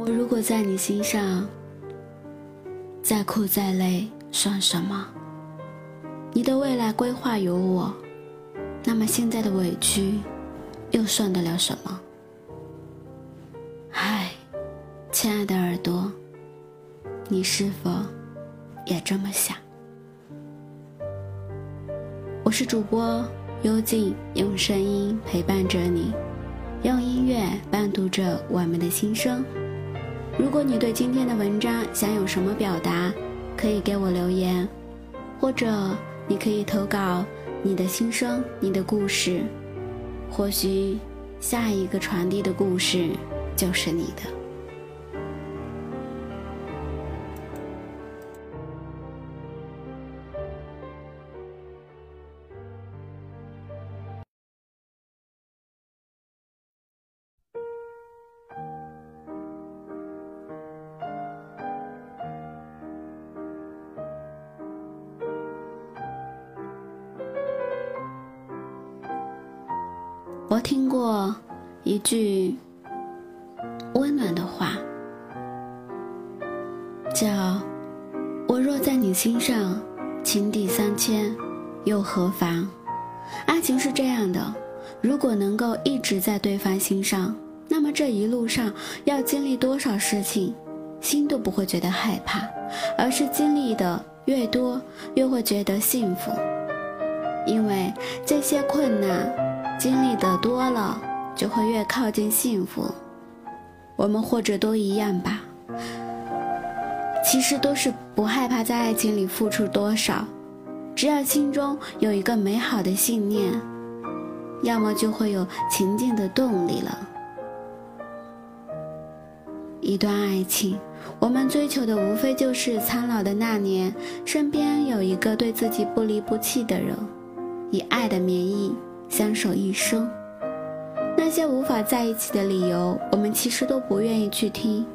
我如果在你心上，再苦再累算什么？你的未来规划有我，那么现在的委屈又算得了什么？唉，亲爱的耳朵，你是否也这么想？我是主播幽静，用声音陪伴着你，用音乐伴读着我们的心声。如果你对今天的文章想有什么表达，可以给我留言，或者你可以投稿你的心声、你的故事，或许下一个传递的故事就是你的。我听过一句温暖的话，叫“我若在你心上，情抵三千，又何妨？”爱情是这样的，如果能够一直在对方心上，那么这一路上要经历多少事情，心都不会觉得害怕，而是经历的越多，越会觉得幸福，因为这些困难。经历的多了，就会越靠近幸福。我们或者都一样吧，其实都是不害怕在爱情里付出多少，只要心中有一个美好的信念，要么就会有前进的动力了。一段爱情，我们追求的无非就是苍老的那年，身边有一个对自己不离不弃的人，以爱的名义。相守一生，那些无法在一起的理由，我们其实都不愿意去听，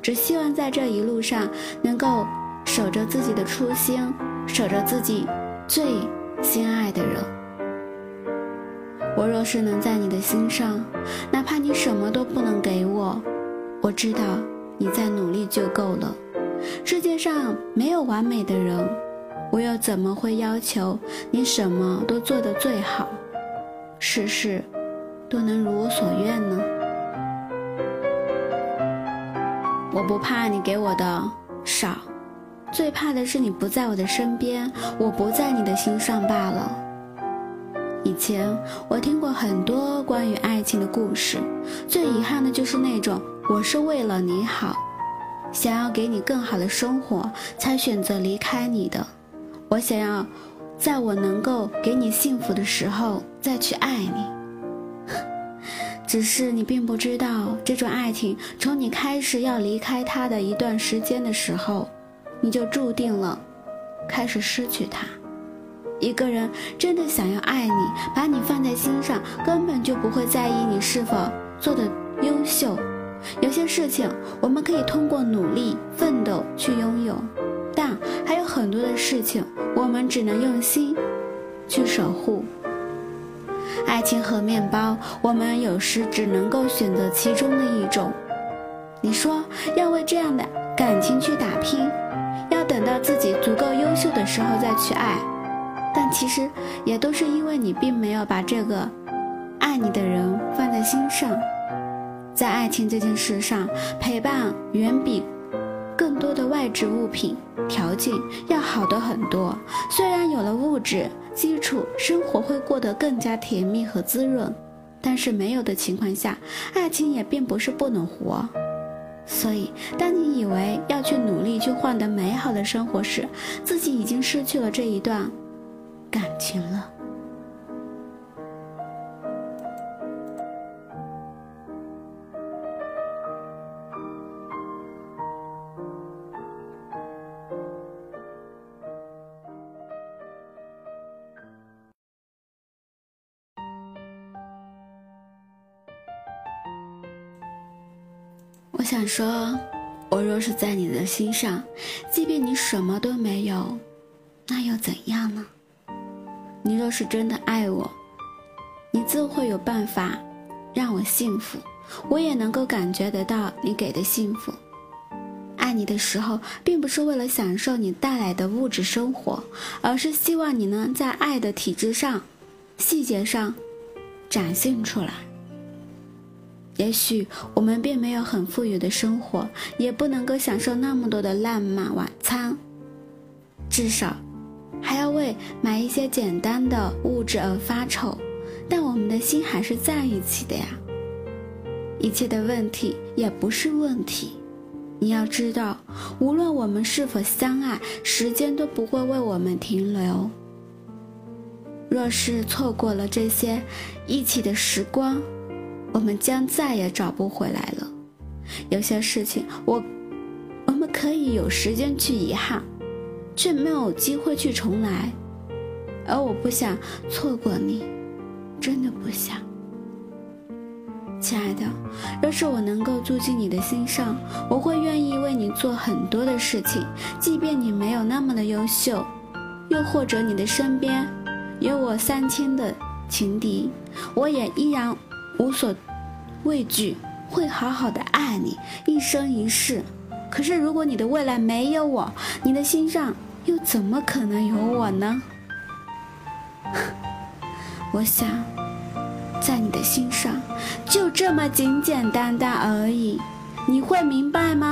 只希望在这一路上能够守着自己的初心，守着自己最心爱的人。我若是能在你的心上，哪怕你什么都不能给我，我知道你在努力就够了。世界上没有完美的人，我又怎么会要求你什么都做得最好？事事都能如我所愿呢。我不怕你给我的少，最怕的是你不在我的身边，我不在你的心上罢了。以前我听过很多关于爱情的故事，最遗憾的就是那种我是为了你好，想要给你更好的生活才选择离开你的。我想要。在我能够给你幸福的时候再去爱你，只是你并不知道，这种爱情从你开始要离开他的一段时间的时候，你就注定了开始失去他。一个人真的想要爱你，把你放在心上，根本就不会在意你是否做的优秀。有些事情我们可以通过努力奋斗去拥有。但还有很多的事情，我们只能用心去守护。爱情和面包，我们有时只能够选择其中的一种。你说要为这样的感情去打拼，要等到自己足够优秀的时候再去爱，但其实也都是因为你并没有把这个爱你的人放在心上。在爱情这件事上，陪伴远比。更多的外置物品条件要好的很多，虽然有了物质基础，生活会过得更加甜蜜和滋润，但是没有的情况下，爱情也并不是不能活。所以，当你以为要去努力去换得美好的生活时，自己已经失去了这一段感情了。想说，我若是在你的心上，即便你什么都没有，那又怎样呢？你若是真的爱我，你自会有办法让我幸福。我也能够感觉得到你给的幸福。爱你的时候，并不是为了享受你带来的物质生活，而是希望你能在爱的体制上、细节上展现出来。也许我们并没有很富裕的生活，也不能够享受那么多的浪漫晚餐，至少还要为买一些简单的物质而发愁，但我们的心还是在一起的呀。一切的问题也不是问题。你要知道，无论我们是否相爱，时间都不会为我们停留。若是错过了这些一起的时光，我们将再也找不回来了。有些事情，我我们可以有时间去遗憾，却没有机会去重来。而我不想错过你，真的不想。亲爱的，若是我能够住进你的心上，我会愿意为你做很多的事情，即便你没有那么的优秀，又或者你的身边有我三千的情敌，我也依然无所畏惧，会好好的爱你一生一世。可是，如果你的未来没有我，你的心上又怎么可能有我呢？我想。在你的心上，就这么简简单单而已，你会明白吗？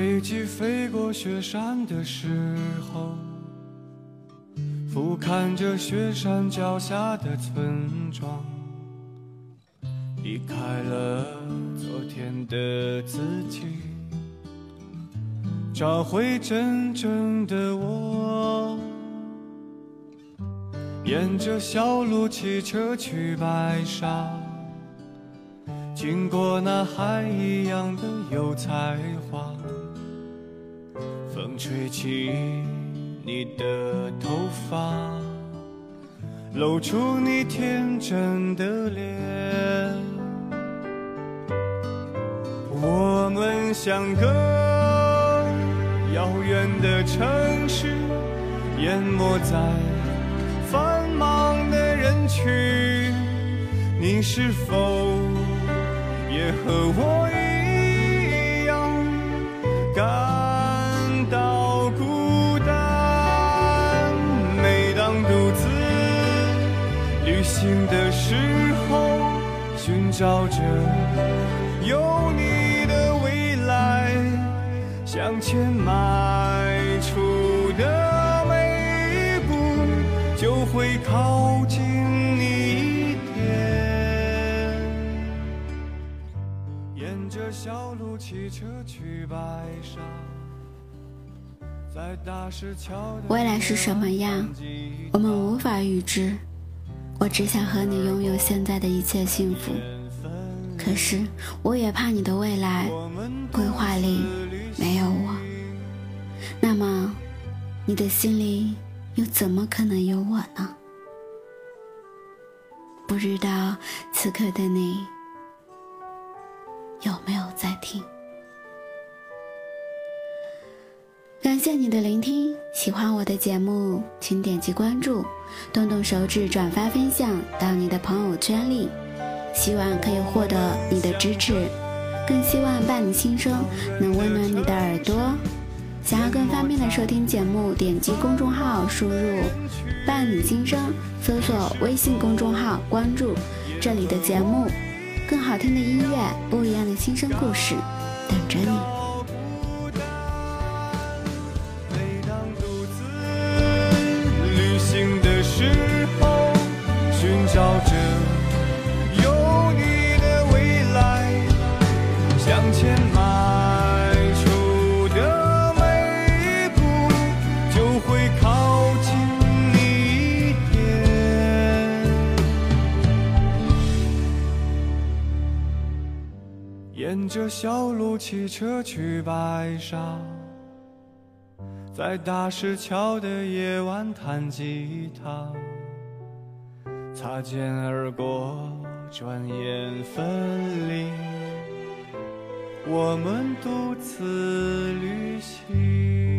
飞机飞过雪山的时候，俯瞰着雪山脚下的村庄，离开了昨天的自己，找回真正的我。沿着小路骑车去白沙，经过那海一样的油菜花。风吹起你的头发，露出你天真的脸。我们相隔遥远的城市，淹没在繁忙的人群。你是否也和我一的时候，寻找着有你的未来，向前迈出的每一步，就会靠近你一点。沿着小路骑车去白沙。未来是什么样，我们无法预知。我只想和你拥有现在的一切幸福，可是我也怕你的未来规划里没有我，那么你的心里又怎么可能有我呢？不知道此刻的你有没有在听？感谢你的聆听，喜欢我的节目，请点击关注，动动手指转发分享到你的朋友圈里，希望可以获得你的支持，更希望伴你心声能温暖你的耳朵。想要更方便的收听节目，点击公众号输入“伴你心声”，搜索微信公众号关注这里的节目，更好听的音乐，不一样的心声故事，等着你。沿着小路骑车去白沙，在大石桥的夜晚弹吉他，擦肩而过，转眼分离，我们独自旅行。